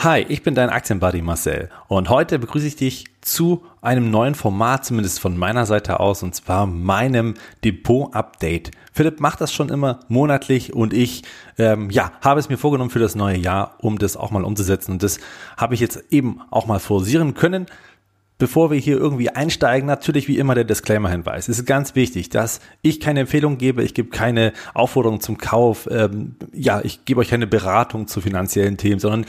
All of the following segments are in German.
Hi, ich bin dein Aktienbuddy Marcel und heute begrüße ich dich zu einem neuen Format, zumindest von meiner Seite aus, und zwar meinem Depot-Update. Philipp macht das schon immer monatlich und ich ähm, ja, habe es mir vorgenommen für das neue Jahr, um das auch mal umzusetzen. Und das habe ich jetzt eben auch mal forcieren können. Bevor wir hier irgendwie einsteigen, natürlich wie immer der Disclaimer-Hinweis. Es ist ganz wichtig, dass ich keine Empfehlung gebe, ich gebe keine Aufforderung zum Kauf, ähm, ja, ich gebe euch keine Beratung zu finanziellen Themen, sondern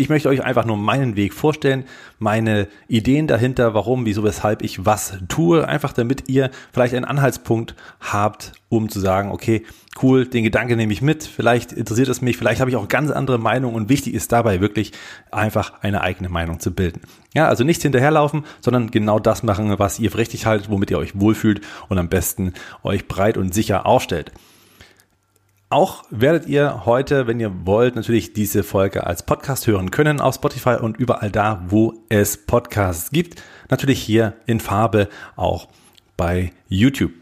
ich möchte euch einfach nur meinen Weg vorstellen, meine Ideen dahinter, warum, wieso, weshalb ich was tue, einfach damit ihr vielleicht einen Anhaltspunkt habt, um zu sagen, okay, cool, den Gedanke nehme ich mit, vielleicht interessiert es mich, vielleicht habe ich auch ganz andere Meinungen und wichtig ist dabei wirklich einfach eine eigene Meinung zu bilden. Ja, also nicht hinterherlaufen, sondern genau das machen, was ihr für richtig haltet, womit ihr euch wohlfühlt und am besten euch breit und sicher aufstellt. Auch werdet ihr heute, wenn ihr wollt, natürlich diese Folge als Podcast hören können auf Spotify und überall da, wo es Podcasts gibt. Natürlich hier in Farbe auch bei YouTube.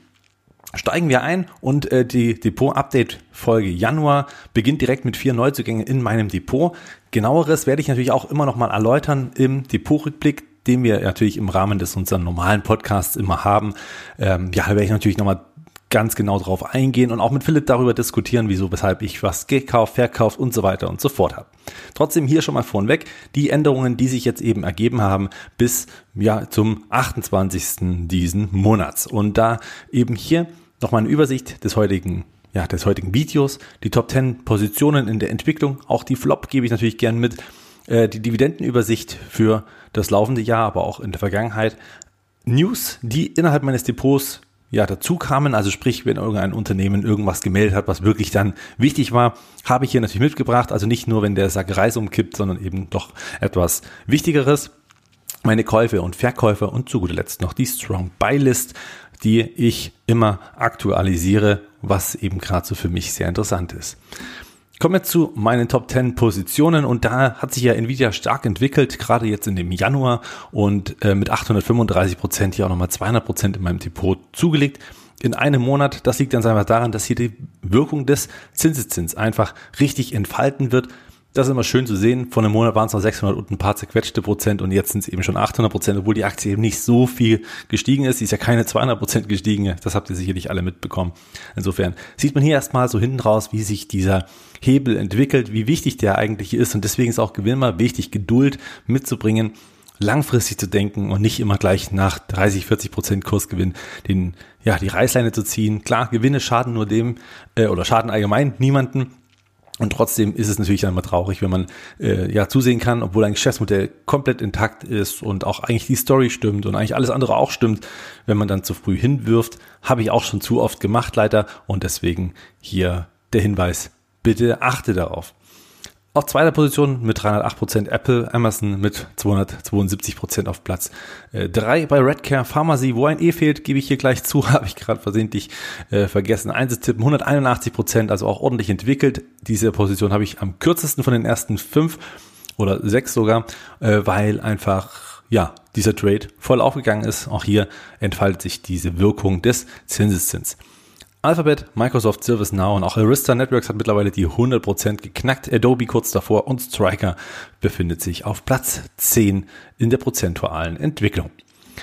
Steigen wir ein und äh, die Depot-Update-Folge Januar beginnt direkt mit vier Neuzugängen in meinem Depot. Genaueres werde ich natürlich auch immer noch mal erläutern im Depot-Rückblick, den wir natürlich im Rahmen des unseren normalen Podcasts immer haben. Ähm, ja, da werde ich natürlich nochmal ganz genau drauf eingehen und auch mit Philipp darüber diskutieren, wieso, weshalb ich was gekauft, verkauft und so weiter und so fort habe. Trotzdem hier schon mal vorneweg die Änderungen, die sich jetzt eben ergeben haben bis ja zum 28. diesen Monats. Und da eben hier nochmal eine Übersicht des heutigen ja, des heutigen Videos, die Top 10 Positionen in der Entwicklung, auch die Flop gebe ich natürlich gern mit, äh, die Dividendenübersicht für das laufende Jahr, aber auch in der Vergangenheit, News, die innerhalb meines Depots ja, dazu kamen. Also sprich, wenn irgendein Unternehmen irgendwas gemeldet hat, was wirklich dann wichtig war, habe ich hier natürlich mitgebracht. Also nicht nur, wenn der Sack Reis umkippt, sondern eben doch etwas Wichtigeres. Meine Käufe und Verkäufe und zu guter Letzt noch die Strong Buy List, die ich immer aktualisiere, was eben gerade so für mich sehr interessant ist. Kommen wir zu meinen Top 10 Positionen und da hat sich ja Nvidia stark entwickelt, gerade jetzt in dem Januar und äh, mit 835 Prozent hier auch nochmal 200 Prozent in meinem Depot zugelegt in einem Monat. Das liegt ganz einfach daran, dass hier die Wirkung des Zinseszins einfach richtig entfalten wird. Das ist immer schön zu sehen. Vor einem Monat waren es noch 600 und ein paar zerquetschte Prozent und jetzt sind es eben schon 800 Prozent, obwohl die Aktie eben nicht so viel gestiegen ist. Sie ist ja keine 200 Prozent gestiegen. Das habt ihr sicherlich alle mitbekommen. Insofern sieht man hier erstmal so hinten raus, wie sich dieser Hebel entwickelt, wie wichtig der eigentlich ist und deswegen ist auch Gewinn mal wichtig, Geduld mitzubringen langfristig zu denken und nicht immer gleich nach 30, 40 Prozent Kursgewinn den, ja, die Reißleine zu ziehen. Klar, Gewinne schaden nur dem äh, oder schaden allgemein niemanden. Und trotzdem ist es natürlich dann immer traurig, wenn man äh, ja zusehen kann, obwohl ein Geschäftsmodell komplett intakt ist und auch eigentlich die Story stimmt und eigentlich alles andere auch stimmt, wenn man dann zu früh hinwirft. Habe ich auch schon zu oft gemacht, leider. Und deswegen hier der Hinweis, bitte achte darauf. Auf zweiter Position mit 308% Apple, Amazon mit 272% auf Platz 3 äh, bei Redcare Pharmacy, wo ein E fehlt, gebe ich hier gleich zu, habe ich gerade versehentlich äh, vergessen einzutippen. 181%, also auch ordentlich entwickelt. Diese Position habe ich am kürzesten von den ersten fünf oder sechs sogar, äh, weil einfach ja dieser Trade voll aufgegangen ist. Auch hier entfaltet sich diese Wirkung des Zinseszins. Alphabet, Microsoft, ServiceNow und auch Arista Networks hat mittlerweile die 100% geknackt. Adobe kurz davor und Striker befindet sich auf Platz 10 in der prozentualen Entwicklung.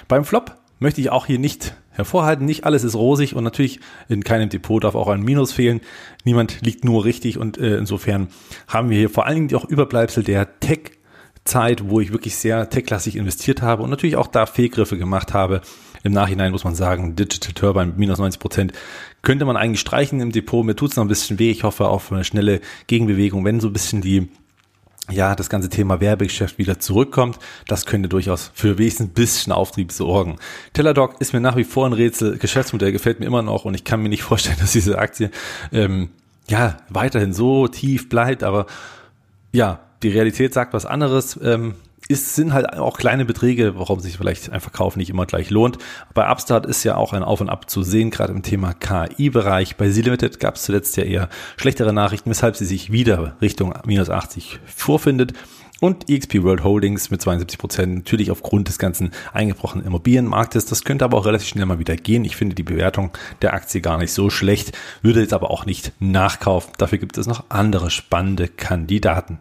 Beim Flop möchte ich auch hier nicht hervorhalten. Nicht alles ist rosig und natürlich in keinem Depot darf auch ein Minus fehlen. Niemand liegt nur richtig und äh, insofern haben wir hier vor allen Dingen auch Überbleibsel der Tech Zeit, wo ich wirklich sehr tech-klassig investiert habe und natürlich auch da Fehlgriffe gemacht habe. Im Nachhinein muss man sagen, Digital Turbine minus 90 Prozent könnte man eigentlich streichen im Depot. Mir tut's noch ein bisschen weh. Ich hoffe auf eine schnelle Gegenbewegung, wenn so ein bisschen die ja, das ganze Thema Werbegeschäft wieder zurückkommt. Das könnte durchaus für wenigstens ein bisschen Auftrieb sorgen. Teladoc ist mir nach wie vor ein Rätsel. Geschäftsmodell gefällt mir immer noch und ich kann mir nicht vorstellen, dass diese Aktie ähm, ja weiterhin so tief bleibt. Aber ja, die Realität sagt was anderes. Ähm, ist, sind halt auch kleine Beträge, warum sich vielleicht ein Verkauf nicht immer gleich lohnt. Bei Upstart ist ja auch ein Auf und Ab zu sehen, gerade im Thema KI-Bereich. Bei Z-Limited gab es zuletzt ja eher schlechtere Nachrichten, weshalb sie sich wieder Richtung minus 80 vorfindet. Und EXP World Holdings mit 72 Prozent, natürlich aufgrund des ganzen eingebrochenen Immobilienmarktes. Das könnte aber auch relativ schnell mal wieder gehen. Ich finde die Bewertung der Aktie gar nicht so schlecht, würde jetzt aber auch nicht nachkaufen. Dafür gibt es noch andere spannende Kandidaten.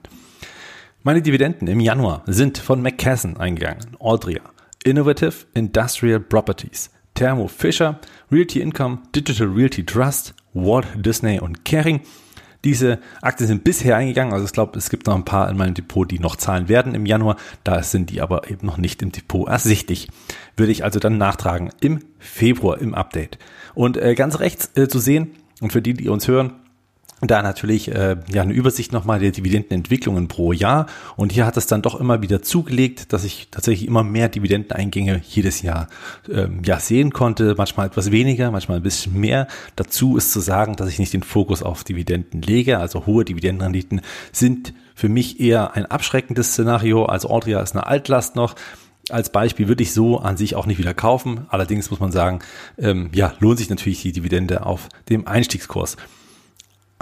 Meine Dividenden im Januar sind von McKesson eingegangen, Aldria, Innovative Industrial Properties, Thermo Fisher, Realty Income, Digital Realty Trust, Walt Disney und Kering. Diese Aktien sind bisher eingegangen, also ich glaube, es gibt noch ein paar in meinem Depot, die noch zahlen werden im Januar. Da sind die aber eben noch nicht im Depot ersichtlich. Würde ich also dann nachtragen im Februar im Update. Und äh, ganz rechts äh, zu sehen, und für die, die uns hören, da natürlich äh, ja eine Übersicht nochmal der Dividendenentwicklungen pro Jahr. Und hier hat es dann doch immer wieder zugelegt, dass ich tatsächlich immer mehr Dividendeneingänge jedes Jahr ähm, ja sehen konnte. Manchmal etwas weniger, manchmal ein bisschen mehr. Dazu ist zu sagen, dass ich nicht den Fokus auf Dividenden lege. Also hohe Dividendenrenditen sind für mich eher ein abschreckendes Szenario. Also Audria ist eine Altlast noch. Als Beispiel würde ich so an sich auch nicht wieder kaufen. Allerdings muss man sagen, ähm, ja, lohnt sich natürlich die Dividende auf dem Einstiegskurs.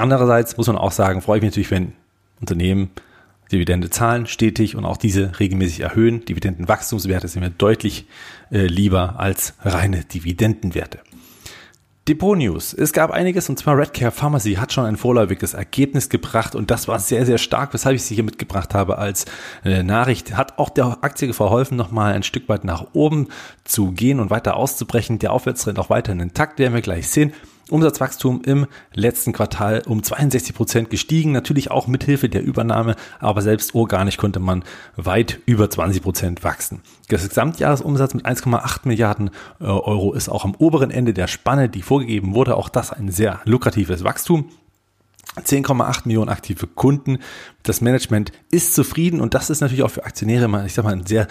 Andererseits muss man auch sagen, freue ich mich natürlich, wenn Unternehmen Dividende zahlen stetig und auch diese regelmäßig erhöhen. Dividendenwachstumswerte sind mir deutlich äh, lieber als reine Dividendenwerte. Depot News. Es gab einiges und zwar Redcare Pharmacy hat schon ein vorläufiges Ergebnis gebracht und das war sehr, sehr stark, weshalb ich sie hier mitgebracht habe als äh, Nachricht. Hat auch der Aktie verholfen, nochmal ein Stück weit nach oben zu gehen und weiter auszubrechen. Der Aufwärtstrend auch weiterhin intakt, werden wir gleich sehen. Umsatzwachstum im letzten Quartal um 62 Prozent gestiegen, natürlich auch mithilfe der Übernahme, aber selbst organisch konnte man weit über 20 Prozent wachsen. Das Gesamtjahresumsatz mit 1,8 Milliarden äh, Euro ist auch am oberen Ende der Spanne, die vorgegeben wurde. Auch das ein sehr lukratives Wachstum. 10,8 Millionen aktive Kunden. Das Management ist zufrieden und das ist natürlich auch für Aktionäre ich sag mal, ein sehr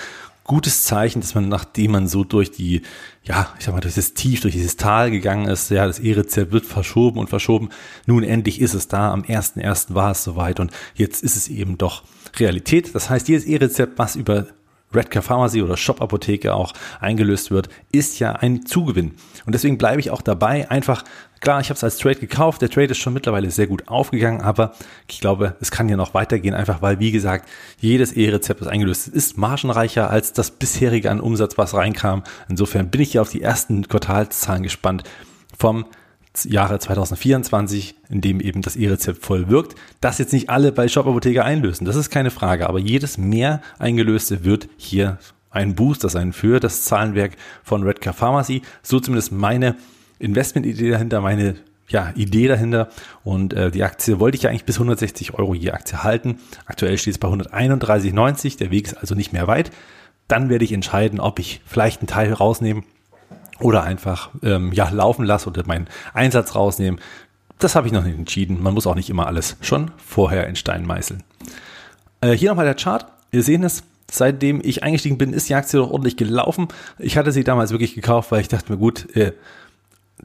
gutes Zeichen, dass man, nachdem man so durch die, ja, ich sag mal, durch das Tief, durch dieses Tal gegangen ist, ja, das E-Rezept wird verschoben und verschoben. Nun endlich ist es da. Am 1.1. war es soweit und jetzt ist es eben doch Realität. Das heißt, jedes E-Rezept, was über Redcar Pharmacy oder Shop Apotheke auch eingelöst wird, ist ja ein Zugewinn. Und deswegen bleibe ich auch dabei, einfach Klar, ich habe es als Trade gekauft. Der Trade ist schon mittlerweile sehr gut aufgegangen, aber ich glaube, es kann ja noch weitergehen, einfach weil, wie gesagt, jedes E-Rezept, das eingelöst ist, ist margenreicher als das bisherige an Umsatz, was reinkam. Insofern bin ich hier auf die ersten Quartalszahlen gespannt vom Jahre 2024, in dem eben das E-Rezept voll wirkt. Das jetzt nicht alle bei Shop Apotheker einlösen, das ist keine Frage, aber jedes mehr eingelöste wird hier ein Booster sein für das Zahlenwerk von Redcar Pharmacy. So zumindest meine Investmentidee dahinter, meine ja, Idee dahinter. Und äh, die Aktie wollte ich ja eigentlich bis 160 Euro je Aktie halten. Aktuell steht es bei 131,90. Der Weg ist also nicht mehr weit. Dann werde ich entscheiden, ob ich vielleicht einen Teil rausnehme oder einfach ähm, ja, laufen lasse oder meinen Einsatz rausnehmen. Das habe ich noch nicht entschieden. Man muss auch nicht immer alles schon vorher in Stein meißeln. Äh, hier nochmal der Chart. Wir sehen es. Seitdem ich eingestiegen bin, ist die Aktie doch ordentlich gelaufen. Ich hatte sie damals wirklich gekauft, weil ich dachte mir, gut, äh,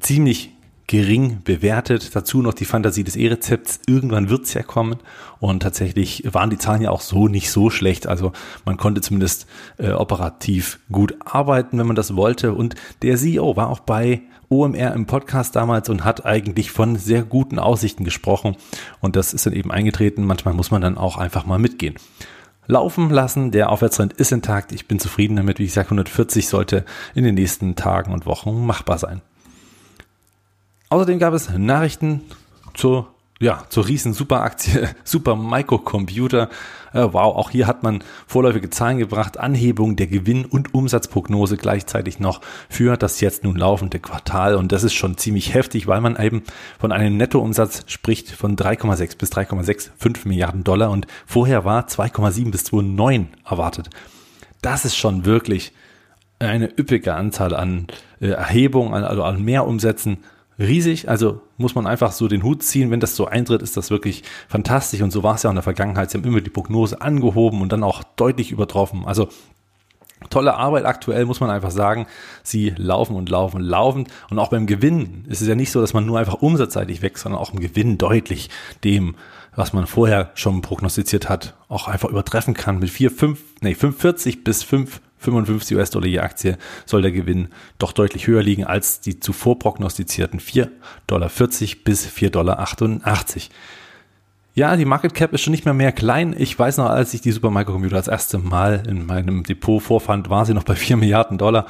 ziemlich gering bewertet. Dazu noch die Fantasie des E-Rezepts. Irgendwann wird's ja kommen. Und tatsächlich waren die Zahlen ja auch so nicht so schlecht. Also man konnte zumindest äh, operativ gut arbeiten, wenn man das wollte. Und der CEO war auch bei OMR im Podcast damals und hat eigentlich von sehr guten Aussichten gesprochen. Und das ist dann eben eingetreten. Manchmal muss man dann auch einfach mal mitgehen laufen lassen. Der Aufwärtstrend ist intakt. Ich bin zufrieden damit. Wie gesagt, 140 sollte in den nächsten Tagen und Wochen machbar sein. Außerdem gab es Nachrichten zur ja, zur riesen Superaktie, Super Microcomputer. Äh, wow, auch hier hat man vorläufige Zahlen gebracht, Anhebung der Gewinn- und Umsatzprognose gleichzeitig noch für das jetzt nun laufende Quartal. Und das ist schon ziemlich heftig, weil man eben von einem Nettoumsatz spricht von 3,6 bis 3,65 Milliarden Dollar und vorher war 2,7 bis 2,9 erwartet. Das ist schon wirklich eine üppige Anzahl an äh, Erhebungen, also an Mehrumsätzen riesig. Also muss man einfach so den Hut ziehen. Wenn das so eintritt, ist das wirklich fantastisch. Und so war es ja in der Vergangenheit. Sie haben immer die Prognose angehoben und dann auch deutlich übertroffen. Also tolle Arbeit aktuell, muss man einfach sagen. Sie laufen und laufen und laufen. Und auch beim Gewinn ist es ja nicht so, dass man nur einfach umsatzseitig wächst, sondern auch im Gewinn deutlich dem, was man vorher schon prognostiziert hat, auch einfach übertreffen kann mit 4, 5, nee, 45 bis 5 55 US-Dollar je Aktie soll der Gewinn doch deutlich höher liegen als die zuvor prognostizierten 4,40 Dollar bis 4,88 Dollar. Ja, die Market Cap ist schon nicht mehr mehr klein. Ich weiß noch, als ich die Supermicrocomputer das erste Mal in meinem Depot vorfand, war sie noch bei 4 Milliarden Dollar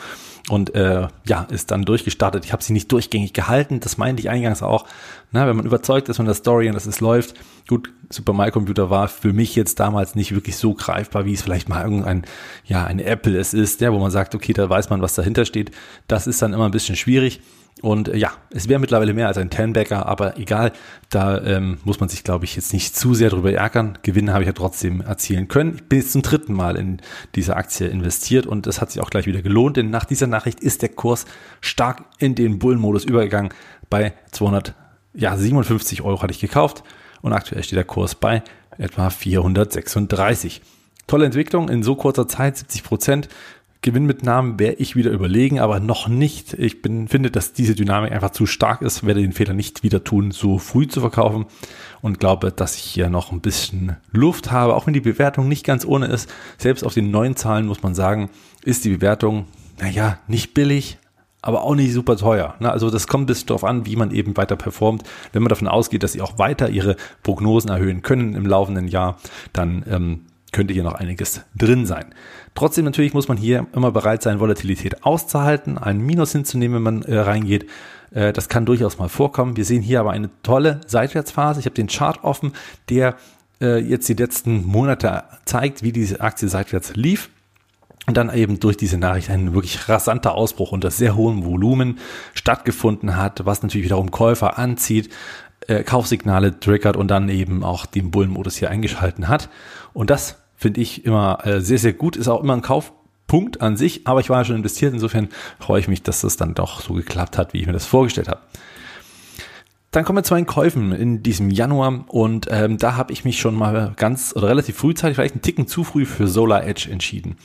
und äh, ja, ist dann durchgestartet. Ich habe sie nicht durchgängig gehalten, das meinte ich eingangs auch. Na, wenn man überzeugt ist von der Story und dass es läuft, gut, Supermicrocomputer war für mich jetzt damals nicht wirklich so greifbar, wie es vielleicht mal irgendein, ja, ein Apple es ist, ja, wo man sagt, okay, da weiß man, was dahinter steht. Das ist dann immer ein bisschen schwierig. Und äh, ja, es wäre mittlerweile mehr als ein Tenbacker, aber egal, da ähm, muss man sich, glaube ich, jetzt nicht zu sehr drüber ärgern. Gewinne habe ich ja trotzdem erzielen können. Ich bin jetzt zum dritten Mal in diese Aktie investiert und das hat sich auch gleich wieder gelohnt, denn nach dieser Nachricht ist der Kurs stark in den Bullenmodus übergegangen. Bei 257 Euro hatte ich gekauft und aktuell steht der Kurs bei etwa 436. Tolle Entwicklung in so kurzer Zeit, 70 Prozent. Gewinnmitnahmen wäre ich wieder überlegen, aber noch nicht. Ich bin, finde, dass diese Dynamik einfach zu stark ist, werde den Fehler nicht wieder tun, so früh zu verkaufen und glaube, dass ich hier noch ein bisschen Luft habe, auch wenn die Bewertung nicht ganz ohne ist. Selbst auf den neuen Zahlen muss man sagen, ist die Bewertung, naja, nicht billig, aber auch nicht super teuer. Also das kommt bis darauf an, wie man eben weiter performt. Wenn man davon ausgeht, dass sie auch weiter ihre Prognosen erhöhen können im laufenden Jahr, dann ähm, könnte hier noch einiges drin sein. Trotzdem natürlich muss man hier immer bereit sein, Volatilität auszuhalten, einen Minus hinzunehmen, wenn man äh, reingeht. Äh, das kann durchaus mal vorkommen. Wir sehen hier aber eine tolle Seitwärtsphase. Ich habe den Chart offen, der äh, jetzt die letzten Monate zeigt, wie diese Aktie seitwärts lief. Und dann eben durch diese Nachricht ein wirklich rasanter Ausbruch unter sehr hohem Volumen stattgefunden hat, was natürlich wiederum Käufer anzieht, äh, Kaufsignale triggert und dann eben auch den Bullenmodus hier eingeschalten hat. Und das finde ich immer äh, sehr, sehr gut. Ist auch immer ein Kaufpunkt an sich, aber ich war ja schon investiert. Insofern freue ich mich, dass das dann doch so geklappt hat, wie ich mir das vorgestellt habe. Dann kommen wir zu den Käufen in diesem Januar und ähm, da habe ich mich schon mal ganz oder relativ frühzeitig, vielleicht einen Ticken zu früh für Solar Edge entschieden.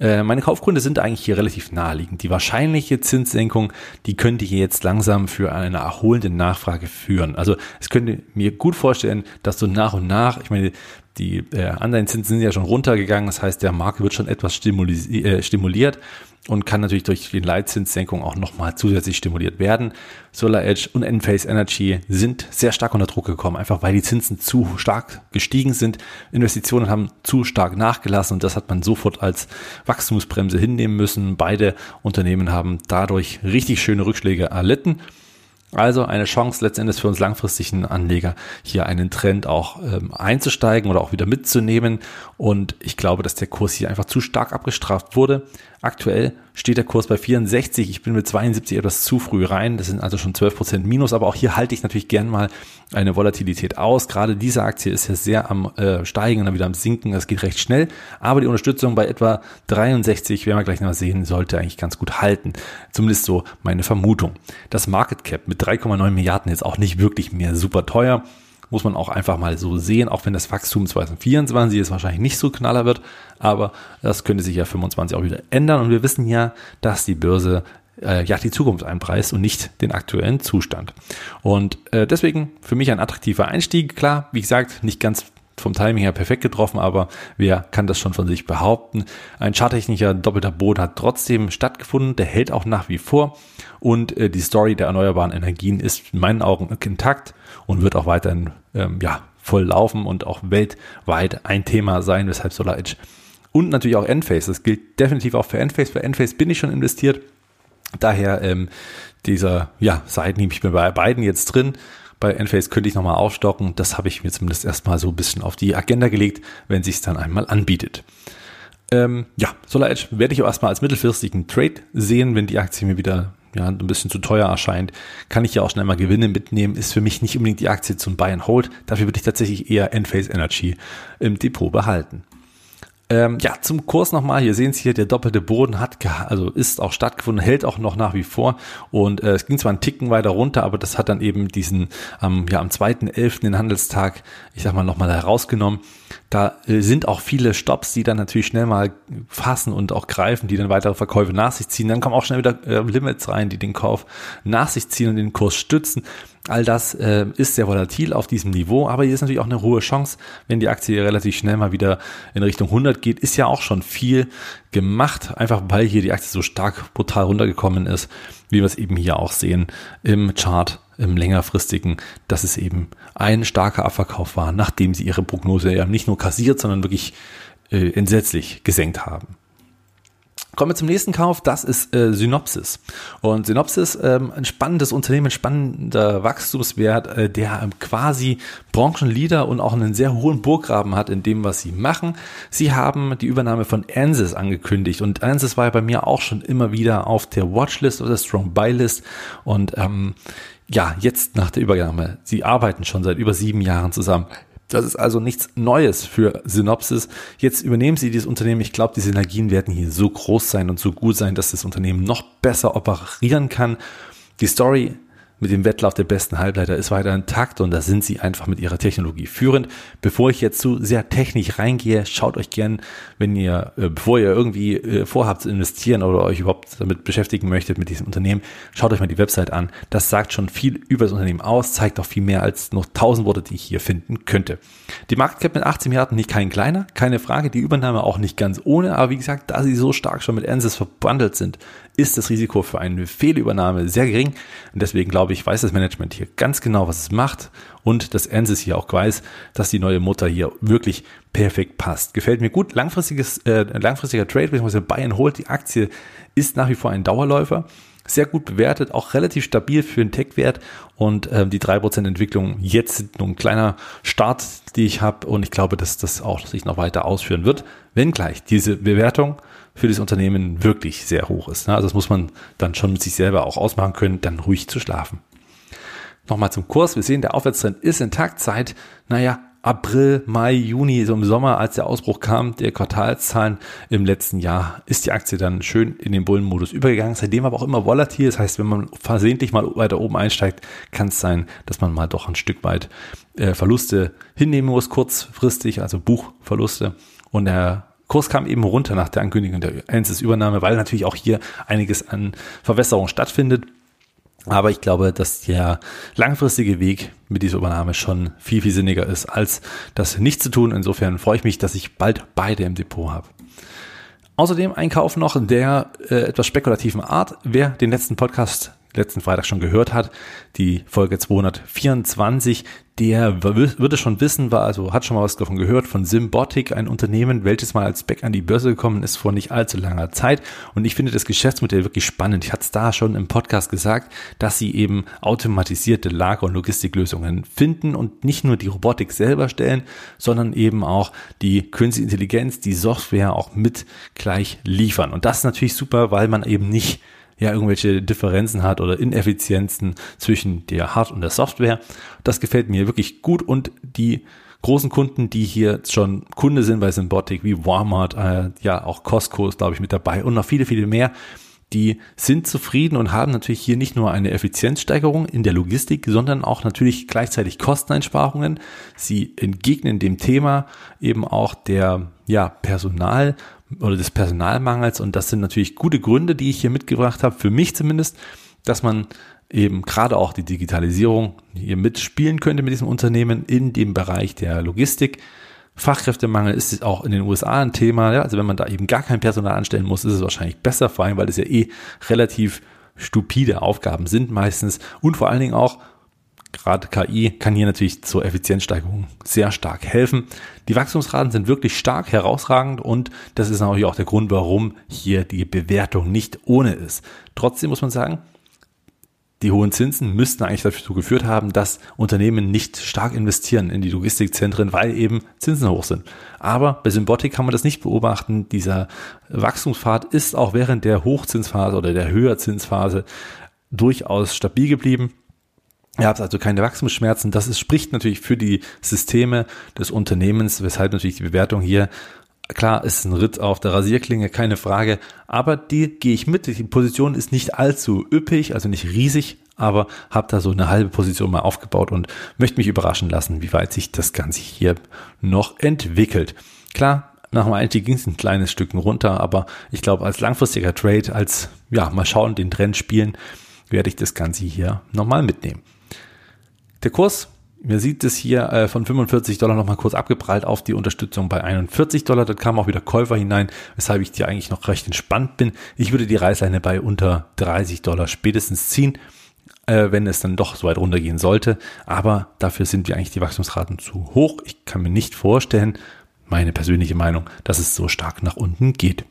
Äh, meine Kaufgründe sind eigentlich hier relativ naheliegend. Die wahrscheinliche Zinssenkung, die könnte hier jetzt langsam für eine erholende Nachfrage führen. Also es könnte mir gut vorstellen, dass so nach und nach, ich meine, die äh, Anleihenzinsen sind ja schon runtergegangen, das heißt, der Markt wird schon etwas stimuli äh, stimuliert und kann natürlich durch die Leitzinssenkung auch nochmal zusätzlich stimuliert werden. Solar Edge und Enphase Energy sind sehr stark unter Druck gekommen, einfach weil die Zinsen zu stark gestiegen sind. Investitionen haben zu stark nachgelassen und das hat man sofort als Wachstumsbremse hinnehmen müssen. Beide Unternehmen haben dadurch richtig schöne Rückschläge erlitten. Also eine Chance letztendlich für uns langfristigen Anleger, hier einen Trend auch ähm, einzusteigen oder auch wieder mitzunehmen. Und ich glaube, dass der Kurs hier einfach zu stark abgestraft wurde. Aktuell steht der Kurs bei 64. Ich bin mit 72 etwas zu früh rein. Das sind also schon 12 Prozent Minus. Aber auch hier halte ich natürlich gern mal eine Volatilität aus. Gerade diese Aktie ist ja sehr am äh, Steigen und dann wieder am Sinken. Das geht recht schnell. Aber die Unterstützung bei etwa 63, werden wir gleich noch sehen, sollte eigentlich ganz gut halten. Zumindest so meine Vermutung. Das Market Cap mit 3,9 Milliarden ist auch nicht wirklich mehr super teuer muss man auch einfach mal so sehen, auch wenn das Wachstum 2024 jetzt wahrscheinlich nicht so knaller wird, aber das könnte sich ja 25 auch wieder ändern und wir wissen ja, dass die Börse äh, ja die Zukunft einpreist und nicht den aktuellen Zustand. Und äh, deswegen für mich ein attraktiver Einstieg, klar, wie gesagt, nicht ganz vom Timing her perfekt getroffen, aber wer kann das schon von sich behaupten? Ein charttechnischer doppelter Boden hat trotzdem stattgefunden, der hält auch nach wie vor und äh, die Story der erneuerbaren Energien ist in meinen Augen intakt und wird auch weiterhin ähm, ja, voll laufen und auch weltweit ein Thema sein, weshalb Solar Edge und natürlich auch Enphase. Das gilt definitiv auch für Enphase. Für Enphase bin ich schon investiert. Daher ähm, dieser ja, Seiten nehme ich mir bei beiden jetzt drin. Bei Enphase könnte ich nochmal aufstocken. Das habe ich mir zumindest erstmal so ein bisschen auf die Agenda gelegt, wenn sich es dann einmal anbietet. Ähm, ja, Solar Edge werde ich auch erstmal als mittelfristigen Trade sehen, wenn die Aktie mir wieder ja, ein bisschen zu teuer erscheint, kann ich ja auch schnell mal Gewinne mitnehmen, ist für mich nicht unbedingt die Aktie zum Buy and Hold. Dafür würde ich tatsächlich eher Enphase Energy im Depot behalten. Ähm, ja, zum Kurs nochmal. Hier sehen Sie hier, der doppelte Boden hat, also ist auch stattgefunden, hält auch noch nach wie vor. Und äh, es ging zwar einen Ticken weiter runter, aber das hat dann eben diesen, ähm, ja, am 2.11. den Handelstag, ich sag mal, nochmal herausgenommen. Da äh, sind auch viele Stops, die dann natürlich schnell mal fassen und auch greifen, die dann weitere Verkäufe nach sich ziehen. Dann kommen auch schnell wieder äh, Limits rein, die den Kauf nach sich ziehen und den Kurs stützen. All das äh, ist sehr volatil auf diesem Niveau, aber hier ist natürlich auch eine hohe Chance, wenn die Aktie relativ schnell mal wieder in Richtung 100 geht, ist ja auch schon viel gemacht, einfach weil hier die Aktie so stark brutal runtergekommen ist, wie wir es eben hier auch sehen im Chart, im längerfristigen, dass es eben ein starker Abverkauf war, nachdem sie ihre Prognose ja nicht nur kassiert, sondern wirklich äh, entsetzlich gesenkt haben. Kommen wir zum nächsten Kauf, das ist äh, Synopsis. Und Synopsis, ähm, ein spannendes Unternehmen, spannender Wachstumswert, äh, der ähm, quasi Branchenleader und auch einen sehr hohen Burggraben hat in dem, was sie machen. Sie haben die Übernahme von Ansys angekündigt und Ansys war ja bei mir auch schon immer wieder auf der Watchlist oder Strong Buy List und ähm, ja, jetzt nach der Übernahme. Sie arbeiten schon seit über sieben Jahren zusammen. Das ist also nichts Neues für Synopsis. Jetzt übernehmen Sie dieses Unternehmen. Ich glaube, die Synergien werden hier so groß sein und so gut sein, dass das Unternehmen noch besser operieren kann. Die Story mit dem Wettlauf der besten Halbleiter ist weiter intakt und da sind sie einfach mit ihrer Technologie führend. Bevor ich jetzt zu sehr technisch reingehe, schaut euch gern, wenn ihr, äh, bevor ihr irgendwie äh, vorhabt zu investieren oder euch überhaupt damit beschäftigen möchtet mit diesem Unternehmen, schaut euch mal die Website an. Das sagt schon viel über das Unternehmen aus, zeigt auch viel mehr als noch tausend Worte, die ich hier finden könnte. Die Marktcap mit 18 Milliarden nicht kein kleiner, keine Frage, die Übernahme auch nicht ganz ohne, aber wie gesagt, da sie so stark schon mit Ansys verbandelt sind, ist das Risiko für eine Fehlübernahme sehr gering. Und deswegen glaube ich, weiß das Management hier ganz genau, was es macht und dass Ansys hier auch weiß, dass die neue Mutter hier wirklich perfekt passt. Gefällt mir gut. Langfristiges, äh, langfristiger Trade, beziehungsweise Bayern holt die Aktie, ist nach wie vor ein Dauerläufer sehr gut bewertet, auch relativ stabil für einen Tech-Wert und ähm, die 3% Entwicklung jetzt nur ein kleiner Start, die ich habe und ich glaube, dass das auch sich noch weiter ausführen wird, wenngleich diese Bewertung für das Unternehmen wirklich sehr hoch ist. Ne? Also das muss man dann schon mit sich selber auch ausmachen können, dann ruhig zu schlafen. Nochmal zum Kurs. Wir sehen, der Aufwärtstrend ist intakt seit, naja, April, Mai, Juni, so im Sommer, als der Ausbruch kam, der Quartalszahlen im letzten Jahr, ist die Aktie dann schön in den Bullenmodus übergegangen. Seitdem aber auch immer volatil. Das heißt, wenn man versehentlich mal weiter oben einsteigt, kann es sein, dass man mal doch ein Stück weit äh, Verluste hinnehmen muss, kurzfristig, also Buchverluste. Und der Kurs kam eben runter nach der Ankündigung der Ansys-Übernahme, weil natürlich auch hier einiges an Verwässerung stattfindet. Aber ich glaube, dass der langfristige Weg mit dieser Übernahme schon viel, viel sinniger ist, als das nicht zu tun. Insofern freue ich mich, dass ich bald beide im Depot habe. Außerdem ein Kauf noch der äh, etwas spekulativen Art. Wer den letzten Podcast letzten Freitag schon gehört hat, die Folge 224, der würde schon wissen, war also hat schon mal was davon gehört von Symbotic, ein Unternehmen, welches mal als Back an die Börse gekommen ist vor nicht allzu langer Zeit. Und ich finde das Geschäftsmodell wirklich spannend. Ich hatte es da schon im Podcast gesagt, dass sie eben automatisierte Lager- und Logistiklösungen finden und nicht nur die Robotik selber stellen, sondern eben auch die Künstliche Intelligenz, die Software auch mit gleich liefern. Und das ist natürlich super, weil man eben nicht ja irgendwelche Differenzen hat oder Ineffizienzen zwischen der Hard- und der Software. Das gefällt mir wirklich gut und die großen Kunden, die hier schon Kunde sind bei Symbotic, wie Walmart, äh, ja auch Costco ist glaube ich mit dabei und noch viele, viele mehr, die sind zufrieden und haben natürlich hier nicht nur eine Effizienzsteigerung in der Logistik, sondern auch natürlich gleichzeitig Kosteneinsparungen. Sie entgegnen dem Thema eben auch der ja, Personal oder des Personalmangels. Und das sind natürlich gute Gründe, die ich hier mitgebracht habe, für mich zumindest, dass man eben gerade auch die Digitalisierung hier mitspielen könnte mit diesem Unternehmen in dem Bereich der Logistik. Fachkräftemangel ist auch in den USA ein Thema. Ja? Also wenn man da eben gar kein Personal anstellen muss, ist es wahrscheinlich besser, vor allem weil es ja eh relativ stupide Aufgaben sind meistens und vor allen Dingen auch gerade KI kann hier natürlich zur Effizienzsteigerung sehr stark helfen. Die Wachstumsraten sind wirklich stark herausragend und das ist natürlich auch der Grund, warum hier die Bewertung nicht ohne ist. Trotzdem muss man sagen, die hohen Zinsen müssten eigentlich dazu geführt haben, dass Unternehmen nicht stark investieren in die Logistikzentren, weil eben Zinsen hoch sind. Aber bei Symbotic kann man das nicht beobachten. Dieser Wachstumspfad ist auch während der Hochzinsphase oder der Höherzinsphase durchaus stabil geblieben. Ihr habt also keine Wachstumsschmerzen. Das ist, spricht natürlich für die Systeme des Unternehmens, weshalb natürlich die Bewertung hier Klar, ist ein Ritt auf der Rasierklinge, keine Frage, aber die gehe ich mit. Die Position ist nicht allzu üppig, also nicht riesig, aber habe da so eine halbe Position mal aufgebaut und möchte mich überraschen lassen, wie weit sich das Ganze hier noch entwickelt. Klar, nach dem Einstieg ging es ein kleines Stück runter, aber ich glaube, als langfristiger Trade, als ja, mal schauen, den Trend spielen, werde ich das Ganze hier nochmal mitnehmen. Der Kurs, mir sieht es hier äh, von 45 Dollar nochmal kurz abgeprallt auf die Unterstützung bei 41 Dollar. Da kamen auch wieder Käufer hinein, weshalb ich hier eigentlich noch recht entspannt bin. Ich würde die Reißleine bei unter 30 Dollar spätestens ziehen äh, wenn es dann doch so weit runtergehen sollte. Aber dafür sind wir eigentlich die Wachstumsraten zu hoch. Ich kann mir nicht vorstellen, meine persönliche Meinung, dass es so stark nach unten geht.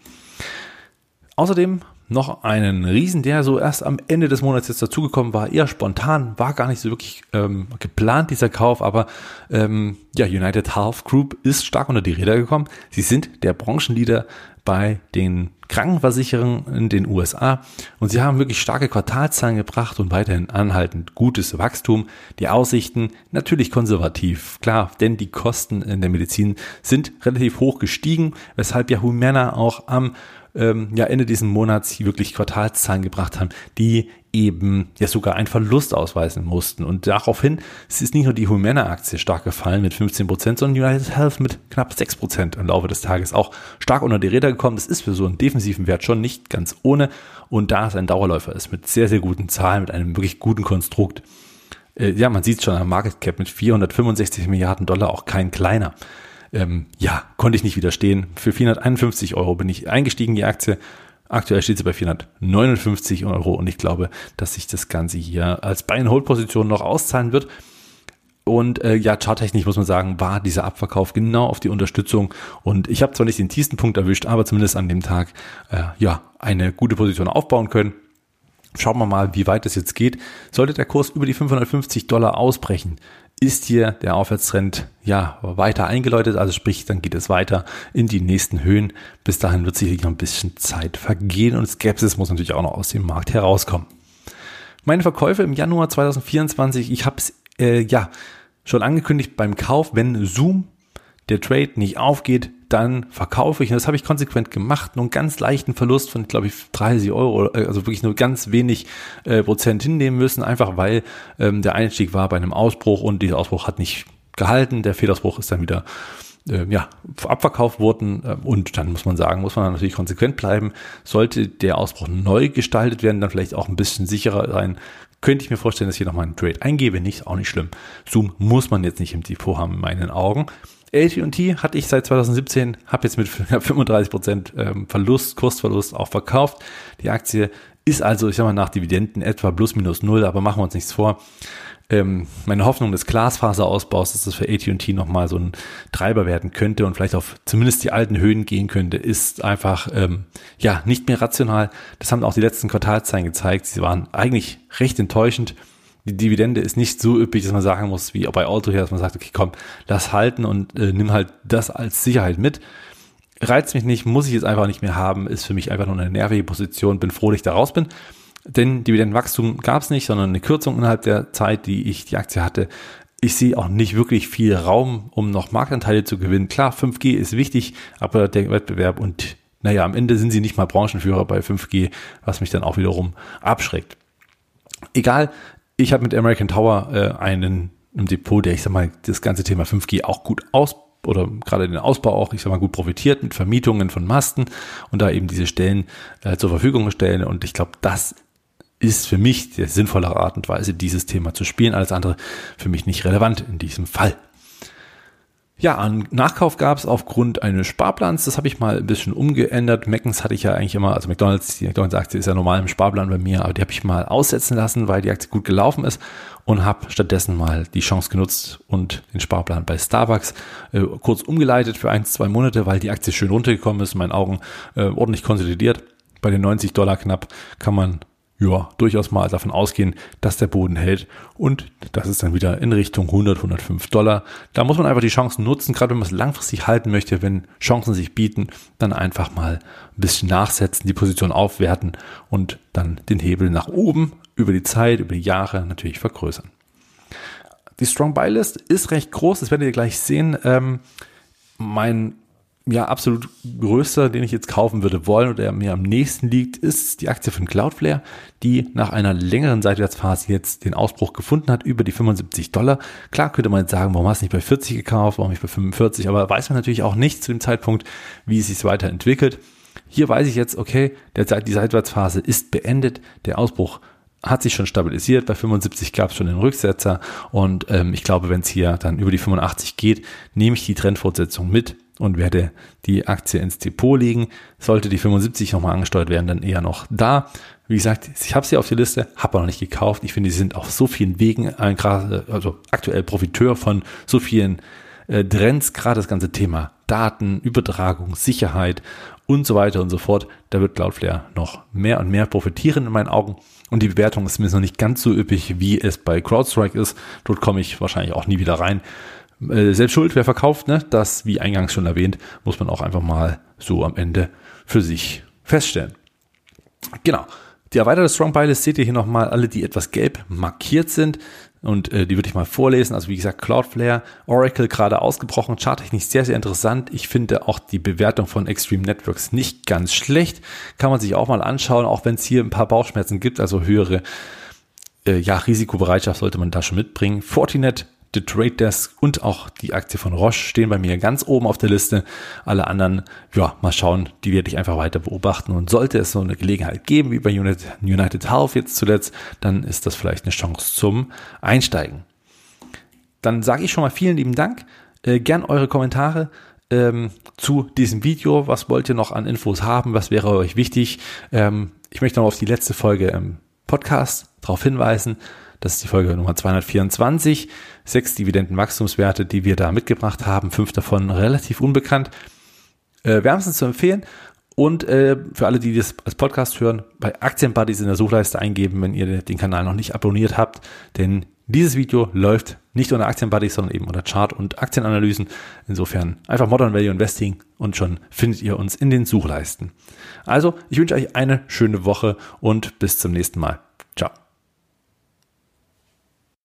Außerdem noch einen Riesen, der so erst am Ende des Monats jetzt dazugekommen war, eher spontan, war gar nicht so wirklich ähm, geplant, dieser Kauf, aber ähm, ja, United Health Group ist stark unter die Räder gekommen. Sie sind der Branchenleader bei den Krankenversicherungen in den USA und sie haben wirklich starke Quartalzahlen gebracht und weiterhin anhaltend gutes Wachstum. Die Aussichten natürlich konservativ, klar, denn die Kosten in der Medizin sind relativ hoch gestiegen, weshalb ja Humana auch am ähm, ja Ende diesen Monats wirklich Quartalszahlen gebracht haben, die eben ja sogar einen Verlust ausweisen mussten. Und daraufhin es ist nicht nur die Humana-Aktie stark gefallen mit 15 Prozent, sondern United Health mit knapp 6 Prozent im Laufe des Tages auch stark unter die Räder gekommen. Das ist für so einen defensiven Wert schon nicht ganz ohne. Und da es ein Dauerläufer ist mit sehr, sehr guten Zahlen, mit einem wirklich guten Konstrukt, äh, ja, man sieht schon am Market Cap mit 465 Milliarden Dollar auch kein kleiner ähm, ja, konnte ich nicht widerstehen. Für 451 Euro bin ich eingestiegen, die Aktie. Aktuell steht sie bei 459 Euro und ich glaube, dass sich das Ganze hier als Buy-and-Hold-Position noch auszahlen wird. Und äh, ja, charttechnisch muss man sagen, war dieser Abverkauf genau auf die Unterstützung. Und ich habe zwar nicht den tiefsten Punkt erwischt, aber zumindest an dem Tag äh, ja eine gute Position aufbauen können. Schauen wir mal, wie weit es jetzt geht. Sollte der Kurs über die 550 Dollar ausbrechen, ist hier der Aufwärtstrend ja weiter eingeläutet, also sprich, dann geht es weiter in die nächsten Höhen. Bis dahin wird sicherlich noch ein bisschen Zeit vergehen und Skepsis muss natürlich auch noch aus dem Markt herauskommen. Meine Verkäufe im Januar 2024, ich habe es äh, ja schon angekündigt beim Kauf, wenn Zoom der Trade nicht aufgeht, dann verkaufe ich. Und das habe ich konsequent gemacht. Nur einen ganz leichten Verlust von, glaube ich, 30 Euro, äh, also wirklich nur ganz wenig äh, Prozent hinnehmen müssen, einfach weil ähm, der Einstieg war bei einem Ausbruch und dieser Ausbruch hat nicht gehalten. Der Fehlausbruch ist dann wieder äh, ja, abverkauft worden äh, und dann muss man sagen, muss man natürlich konsequent bleiben. Sollte der Ausbruch neu gestaltet werden, dann vielleicht auch ein bisschen sicherer sein, könnte ich mir vorstellen, dass ich hier nochmal einen Trade eingebe. Nicht, auch nicht schlimm. Zoom muss man jetzt nicht im Depot haben, in meinen Augen. AT&T hatte ich seit 2017, habe jetzt mit 35% ähm, Verlust, Kursverlust auch verkauft. Die Aktie ist also, ich sag mal, nach Dividenden etwa plus minus null, aber machen wir uns nichts vor. Ähm, meine Hoffnung des Glasfaserausbaus, dass das für AT&T nochmal so ein Treiber werden könnte und vielleicht auf zumindest die alten Höhen gehen könnte, ist einfach ähm, ja nicht mehr rational. Das haben auch die letzten Quartalzahlen gezeigt. Sie waren eigentlich recht enttäuschend die Dividende ist nicht so üppig, dass man sagen muss, wie bei Auto her, dass man sagt, okay, komm, lass halten und äh, nimm halt das als Sicherheit mit. Reizt mich nicht, muss ich jetzt einfach nicht mehr haben, ist für mich einfach nur eine nervige Position, bin froh, dass ich da raus bin. Denn Dividendenwachstum gab es nicht, sondern eine Kürzung innerhalb der Zeit, die ich die Aktie hatte. Ich sehe auch nicht wirklich viel Raum, um noch Marktanteile zu gewinnen. Klar, 5G ist wichtig, aber der Wettbewerb und naja, am Ende sind sie nicht mal Branchenführer bei 5G, was mich dann auch wiederum abschreckt. Egal, ich habe mit American Tower äh, einen im Depot, der ich sag mal das ganze Thema 5G auch gut aus oder gerade den Ausbau auch, ich sag mal, gut profitiert mit Vermietungen von Masten und da eben diese Stellen äh, zur Verfügung stellen. Und ich glaube, das ist für mich die sinnvolle Art und Weise, dieses Thema zu spielen. Alles andere für mich nicht relevant in diesem Fall. Ja, einen Nachkauf gab es aufgrund eines Sparplans. Das habe ich mal ein bisschen umgeändert. Meckens hatte ich ja eigentlich immer, also McDonalds, die McDonalds-Aktie ist ja normal im Sparplan bei mir, aber die habe ich mal aussetzen lassen, weil die Aktie gut gelaufen ist und habe stattdessen mal die Chance genutzt und den Sparplan bei Starbucks äh, kurz umgeleitet für ein, zwei Monate, weil die Aktie schön runtergekommen ist, in meinen Augen äh, ordentlich konsolidiert. Bei den 90 Dollar knapp kann man ja, durchaus mal davon ausgehen, dass der Boden hält und das ist dann wieder in Richtung 100, 105 Dollar. Da muss man einfach die Chancen nutzen, gerade wenn man es langfristig halten möchte, wenn Chancen sich bieten, dann einfach mal ein bisschen nachsetzen, die Position aufwerten und dann den Hebel nach oben über die Zeit, über die Jahre natürlich vergrößern. Die Strong Buy List ist recht groß, das werdet ihr gleich sehen. Ähm, mein ja, absolut größter, den ich jetzt kaufen würde wollen oder der mir am nächsten liegt, ist die Aktie von Cloudflare, die nach einer längeren Seitwärtsphase jetzt den Ausbruch gefunden hat über die 75 Dollar. Klar könnte man jetzt sagen, warum hast du nicht bei 40 gekauft, warum nicht bei 45, aber weiß man natürlich auch nicht zu dem Zeitpunkt, wie es sich weiterentwickelt. Hier weiß ich jetzt, okay, der, die Seitwärtsphase ist beendet, der Ausbruch hat sich schon stabilisiert. Bei 75 gab es schon den Rücksetzer und ähm, ich glaube, wenn es hier dann über die 85 geht, nehme ich die Trendfortsetzung mit und werde die Aktie ins Depot legen. Sollte die 75 nochmal angesteuert werden, dann eher noch da. Wie gesagt, ich habe sie auf der Liste, habe aber noch nicht gekauft. Ich finde, sie sind auf so vielen Wegen, äh, gerade, also aktuell Profiteur von so vielen äh, Trends, gerade das ganze Thema Daten, Übertragung, Sicherheit und so weiter und so fort. Da wird Cloudflare noch mehr und mehr profitieren in meinen Augen. Und die Bewertung ist mir noch nicht ganz so üppig, wie es bei CrowdStrike ist. Dort komme ich wahrscheinlich auch nie wieder rein. Äh, selbst schuld, wer verkauft, ne? Das, wie eingangs schon erwähnt, muss man auch einfach mal so am Ende für sich feststellen. Genau. Die erweiterte Strong Buy List seht ihr hier nochmal alle, die etwas gelb markiert sind. Und äh, die würde ich mal vorlesen. Also wie gesagt, Cloudflare, Oracle gerade ausgebrochen, charttechnisch sehr, sehr interessant. Ich finde auch die Bewertung von Extreme Networks nicht ganz schlecht. Kann man sich auch mal anschauen, auch wenn es hier ein paar Bauchschmerzen gibt, also höhere äh, ja, Risikobereitschaft sollte man da schon mitbringen. Fortinet The Trade Desk und auch die Aktie von Roche stehen bei mir ganz oben auf der Liste. Alle anderen, ja, mal schauen, die werde ich einfach weiter beobachten. Und sollte es so eine Gelegenheit geben, wie bei United Health jetzt zuletzt, dann ist das vielleicht eine Chance zum Einsteigen. Dann sage ich schon mal vielen lieben Dank. Äh, gern eure Kommentare ähm, zu diesem Video. Was wollt ihr noch an Infos haben? Was wäre euch wichtig? Ähm, ich möchte noch auf die letzte Folge im Podcast darauf hinweisen. Das ist die Folge Nummer 224. Sechs Dividendenwachstumswerte, die wir da mitgebracht haben. Fünf davon relativ unbekannt. Äh, wärmstens zu empfehlen. Und äh, für alle, die das als Podcast hören, bei Aktienbuddies in der Suchleiste eingeben, wenn ihr den Kanal noch nicht abonniert habt. Denn dieses Video läuft nicht unter Aktienbuddies, sondern eben unter Chart- und Aktienanalysen. Insofern einfach Modern Value Investing und schon findet ihr uns in den Suchleisten. Also, ich wünsche euch eine schöne Woche und bis zum nächsten Mal.